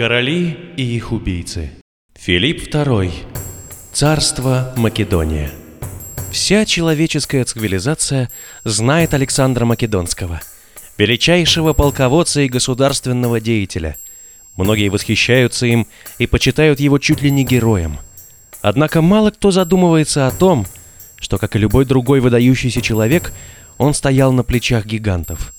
Короли и их убийцы. Филипп II. Царство Македония. Вся человеческая цивилизация знает Александра Македонского, величайшего полководца и государственного деятеля. Многие восхищаются им и почитают его чуть ли не героем. Однако мало кто задумывается о том, что, как и любой другой выдающийся человек, он стоял на плечах гигантов.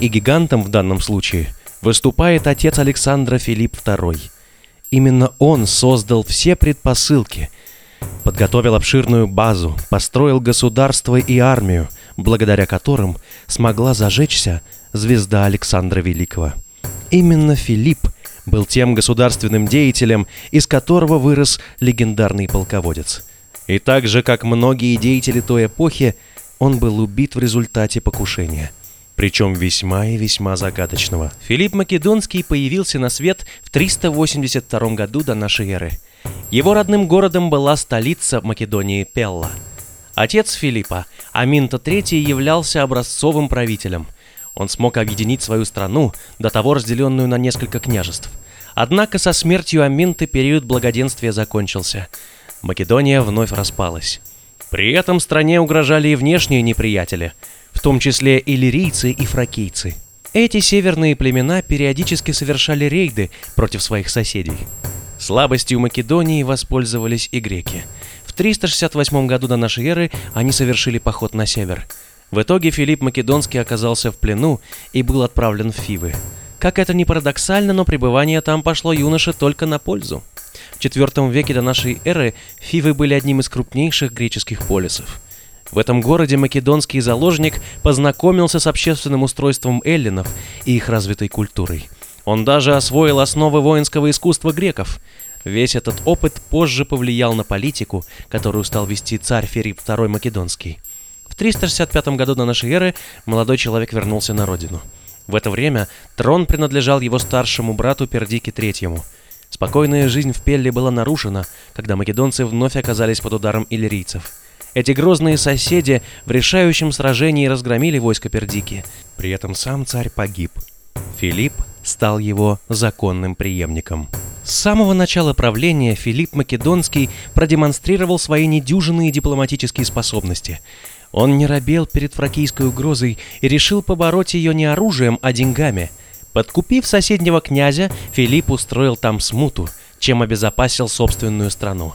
И гигантом в данном случае выступает отец Александра Филипп II. Именно он создал все предпосылки, подготовил обширную базу, построил государство и армию, благодаря которым смогла зажечься звезда Александра Великого. Именно Филипп был тем государственным деятелем, из которого вырос легендарный полководец. И так же, как многие деятели той эпохи, он был убит в результате покушения. Причем весьма и весьма загадочного. Филипп Македонский появился на свет в 382 году до нашей эры. Его родным городом была столица Македонии Пелла. Отец Филиппа, Аминта III, являлся образцовым правителем. Он смог объединить свою страну, до того разделенную на несколько княжеств. Однако со смертью Аминты период благоденствия закончился. Македония вновь распалась. При этом стране угрожали и внешние неприятели, в том числе иллирийцы и фракийцы. Эти северные племена периодически совершали рейды против своих соседей. Слабостью Македонии воспользовались и греки. В 368 году до нашей эры они совершили поход на север. В итоге Филипп Македонский оказался в плену и был отправлен в Фивы. Как это ни парадоксально, но пребывание там пошло юноше только на пользу. В IV веке до нашей эры Фивы были одним из крупнейших греческих полисов. В этом городе македонский заложник познакомился с общественным устройством эллинов и их развитой культурой. Он даже освоил основы воинского искусства греков. Весь этот опыт позже повлиял на политику, которую стал вести царь Филипп II Македонский. В 365 году до нашей эры молодой человек вернулся на родину. В это время трон принадлежал его старшему брату Пердике III – Спокойная жизнь в Пелле была нарушена, когда македонцы вновь оказались под ударом иллирийцев. Эти грозные соседи в решающем сражении разгромили войско Пердики. При этом сам царь погиб. Филипп стал его законным преемником. С самого начала правления Филипп Македонский продемонстрировал свои недюжинные дипломатические способности. Он не робел перед фракийской угрозой и решил побороть ее не оружием, а деньгами – Подкупив соседнего князя, Филипп устроил там смуту, чем обезопасил собственную страну.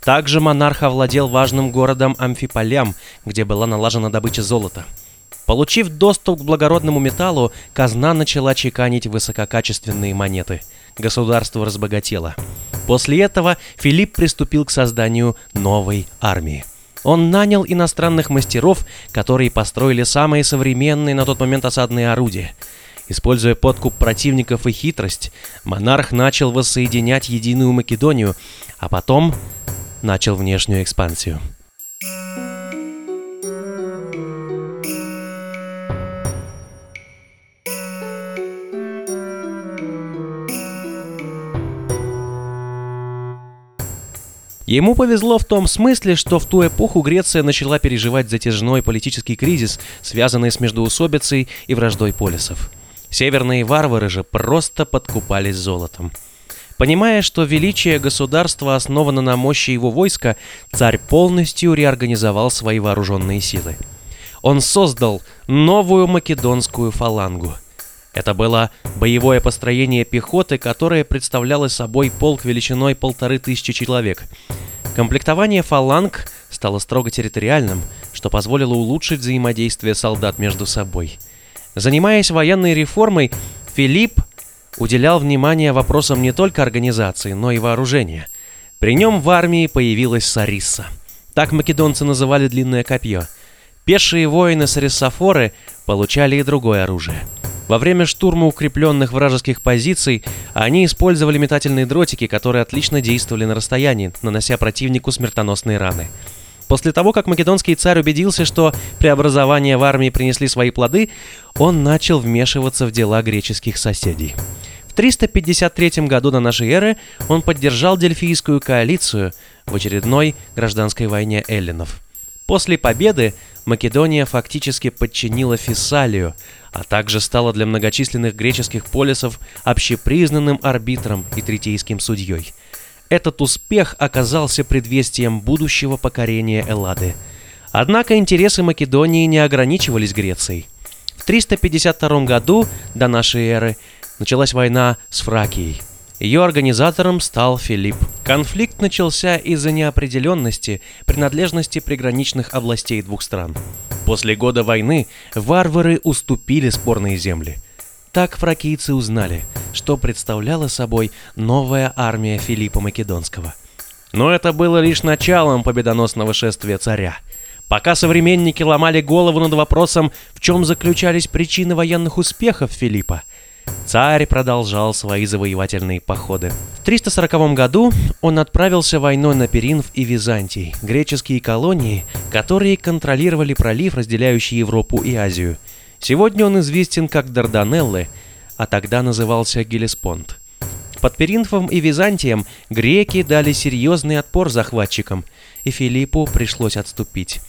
Также монарх овладел важным городом Амфиполям, где была налажена добыча золота. Получив доступ к благородному металлу, казна начала чеканить высококачественные монеты. Государство разбогатело. После этого Филипп приступил к созданию новой армии. Он нанял иностранных мастеров, которые построили самые современные на тот момент осадные орудия – Используя подкуп противников и хитрость, монарх начал воссоединять единую Македонию, а потом начал внешнюю экспансию. Ему повезло в том смысле, что в ту эпоху Греция начала переживать затяжной политический кризис, связанный с междоусобицей и враждой полисов. Северные варвары же просто подкупались золотом. Понимая, что величие государства основано на мощи его войска, царь полностью реорганизовал свои вооруженные силы. Он создал новую македонскую фалангу. Это было боевое построение пехоты, которое представляло собой полк величиной полторы тысячи человек. Комплектование фаланг стало строго территориальным, что позволило улучшить взаимодействие солдат между собой – Занимаясь военной реформой, Филипп уделял внимание вопросам не только организации, но и вооружения. При нем в армии появилась Сарисса. Так македонцы называли длинное копье. Пешие воины Сарисофоры получали и другое оружие. Во время штурма укрепленных вражеских позиций они использовали метательные дротики, которые отлично действовали на расстоянии, нанося противнику смертоносные раны. После того, как македонский царь убедился, что преобразования в армии принесли свои плоды, он начал вмешиваться в дела греческих соседей. В 353 году до нашей эры он поддержал Дельфийскую коалицию в очередной гражданской войне эллинов. После победы Македония фактически подчинила Фессалию, а также стала для многочисленных греческих полисов общепризнанным арбитром и третейским судьей. Этот успех оказался предвестием будущего покорения Эллады. Однако интересы Македонии не ограничивались Грецией. В 352 году до нашей эры началась война с Фракией – ее организатором стал Филипп. Конфликт начался из-за неопределенности принадлежности приграничных областей двух стран. После года войны варвары уступили спорные земли. Так фракийцы узнали, что представляла собой новая армия Филиппа Македонского. Но это было лишь началом победоносного шествия царя. Пока современники ломали голову над вопросом, в чем заключались причины военных успехов Филиппа – Царь продолжал свои завоевательные походы. В 340 году он отправился войной на Перинф и Византий, греческие колонии, которые контролировали пролив, разделяющий Европу и Азию. Сегодня он известен как Дарданеллы, а тогда назывался Гелеспонд. Под Перинфом и Византием греки дали серьезный отпор захватчикам, и Филиппу пришлось отступить.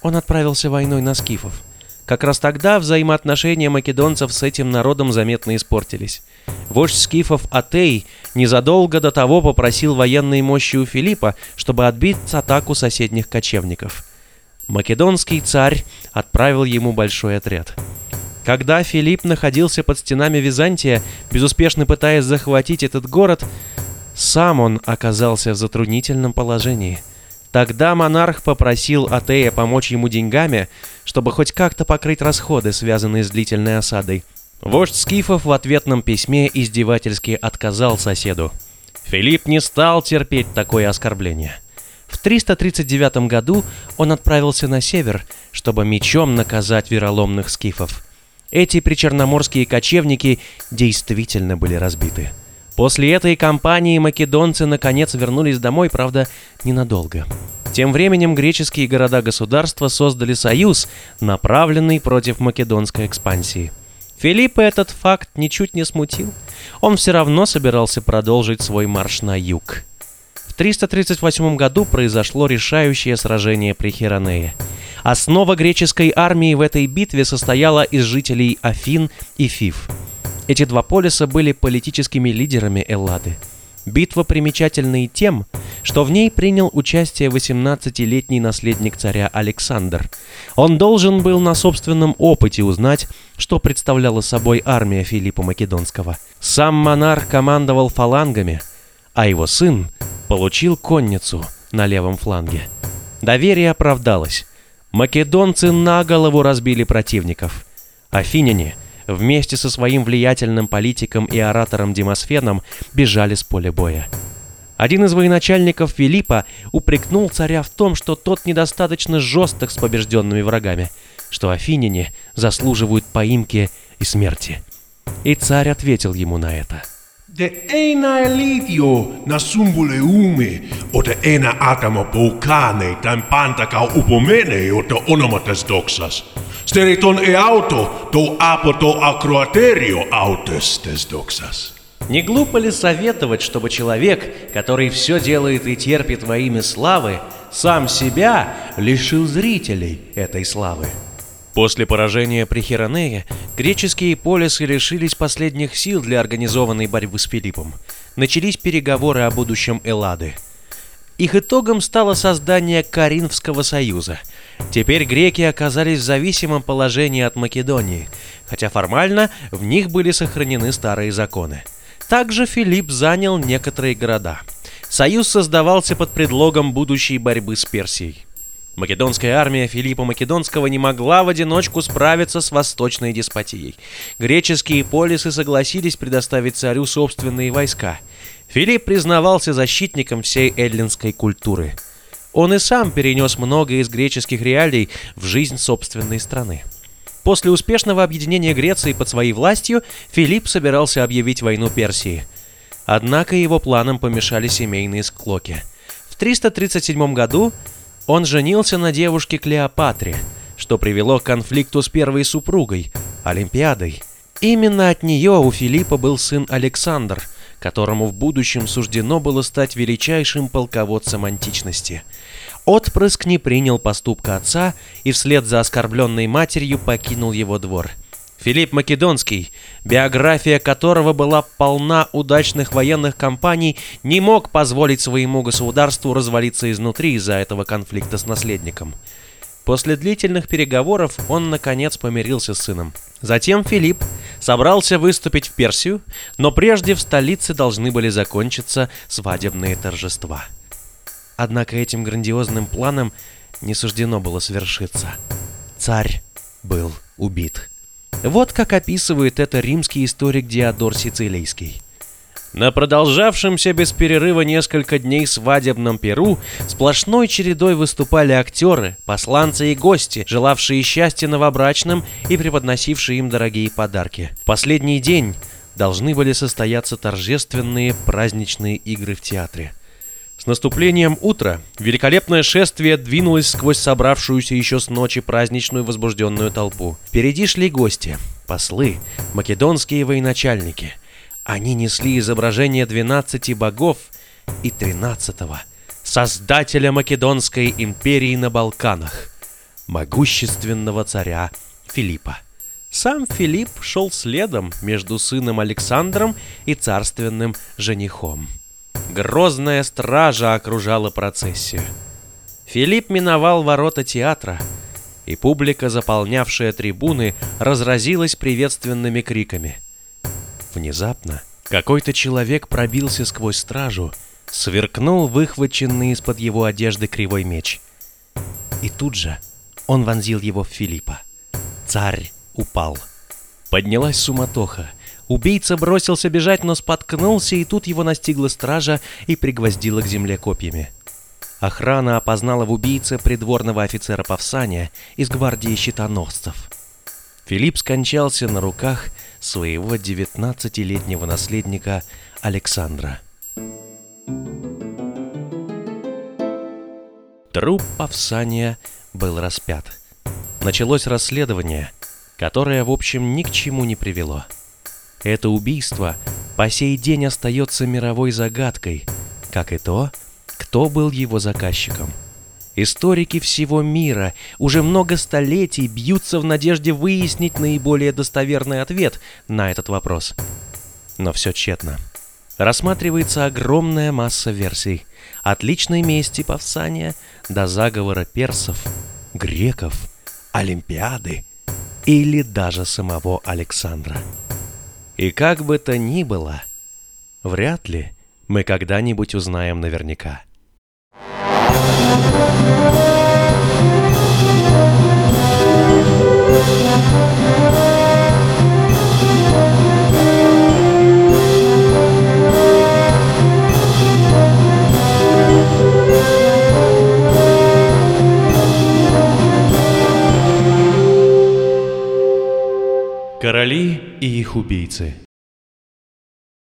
Он отправился войной на скифов – как раз тогда взаимоотношения македонцев с этим народом заметно испортились. Вождь скифов Атей незадолго до того попросил военной мощи у Филиппа, чтобы отбить атаку соседних кочевников. Македонский царь отправил ему большой отряд. Когда Филипп находился под стенами Византия, безуспешно пытаясь захватить этот город, сам он оказался в затруднительном положении – Тогда монарх попросил Атея помочь ему деньгами, чтобы хоть как-то покрыть расходы, связанные с длительной осадой. Вождь Скифов в ответном письме издевательски отказал соседу. Филипп не стал терпеть такое оскорбление. В 339 году он отправился на север, чтобы мечом наказать вероломных скифов. Эти причерноморские кочевники действительно были разбиты. После этой кампании македонцы наконец вернулись домой, правда, ненадолго. Тем временем греческие города-государства создали союз, направленный против македонской экспансии. Филиппа этот факт ничуть не смутил. Он все равно собирался продолжить свой марш на юг. В 338 году произошло решающее сражение при Хиронее. Основа греческой армии в этой битве состояла из жителей Афин и Фив – эти два полиса были политическими лидерами Эллады. Битва примечательна и тем, что в ней принял участие 18-летний наследник царя Александр. Он должен был на собственном опыте узнать, что представляла собой армия Филиппа Македонского. Сам монарх командовал фалангами, а его сын получил конницу на левом фланге. Доверие оправдалось. Македонцы на голову разбили противников. Афиняне – вместе со своим влиятельным политиком и оратором Демосфеном бежали с поля боя. Один из военачальников Филиппа упрекнул царя в том, что тот недостаточно жесток с побежденными врагами, что афиняне заслуживают поимки и смерти. И царь ответил ему на это. De. Steriton e auto, то апо то акроатерио аутес тес доксас. Не глупо ли советовать, чтобы человек, который все делает и терпит во имя славы, сам себя лишил зрителей этой славы? После поражения при Херонее греческие полисы лишились последних сил для организованной борьбы с Филиппом. Начались переговоры о будущем Эллады – их итогом стало создание Каринфского союза. Теперь греки оказались в зависимом положении от Македонии, хотя формально в них были сохранены старые законы. Также Филипп занял некоторые города. Союз создавался под предлогом будущей борьбы с Персией. Македонская армия Филиппа Македонского не могла в одиночку справиться с восточной деспотией. Греческие полисы согласились предоставить царю собственные войска. Филипп признавался защитником всей эллинской культуры. Он и сам перенес многое из греческих реалий в жизнь собственной страны. После успешного объединения Греции под своей властью Филипп собирался объявить войну Персии. Однако его планам помешали семейные склоки. В 337 году он женился на девушке Клеопатре, что привело к конфликту с первой супругой, Олимпиадой. Именно от нее у Филиппа был сын Александр – которому в будущем суждено было стать величайшим полководцем античности. Отпрыск не принял поступка отца и вслед за оскорбленной матерью покинул его двор. Филипп Македонский, биография которого была полна удачных военных кампаний, не мог позволить своему государству развалиться изнутри из-за этого конфликта с наследником. После длительных переговоров он наконец помирился с сыном. Затем Филипп собрался выступить в Персию, но прежде в столице должны были закончиться свадебные торжества. Однако этим грандиозным планом не суждено было свершиться. Царь был убит. Вот как описывает это римский историк Диодор Сицилийский. На продолжавшемся без перерыва несколько дней свадебном Перу сплошной чередой выступали актеры, посланцы и гости, желавшие счастья новобрачным и преподносившие им дорогие подарки. В последний день должны были состояться торжественные праздничные игры в театре. С наступлением утра великолепное шествие двинулось сквозь собравшуюся еще с ночи праздничную возбужденную толпу. Впереди шли гости, послы, македонские военачальники. Они несли изображение 12 богов и 13-го, создателя Македонской империи на Балканах, могущественного царя Филиппа. Сам Филипп шел следом между сыном Александром и царственным женихом. Грозная стража окружала процессию. Филипп миновал ворота театра, и публика, заполнявшая трибуны, разразилась приветственными криками. Внезапно какой-то человек пробился сквозь стражу, сверкнул выхваченный из-под его одежды кривой меч. И тут же он вонзил его в Филиппа. Царь упал. Поднялась суматоха. Убийца бросился бежать, но споткнулся, и тут его настигла стража и пригвоздила к земле копьями. Охрана опознала в убийце придворного офицера Павсания из гвардии щитоносцев. Филипп скончался на руках своего 19-летнего наследника Александра. Труп Павсания был распят. Началось расследование, которое, в общем, ни к чему не привело. Это убийство по сей день остается мировой загадкой, как и то, кто был его заказчиком. Историки всего мира уже много столетий бьются в надежде выяснить наиболее достоверный ответ на этот вопрос. Но все тщетно. Рассматривается огромная масса версий. От личной мести Павсания до заговора персов, греков, Олимпиады или даже самого Александра. И как бы то ни было, вряд ли мы когда-нибудь узнаем наверняка. Их убийцы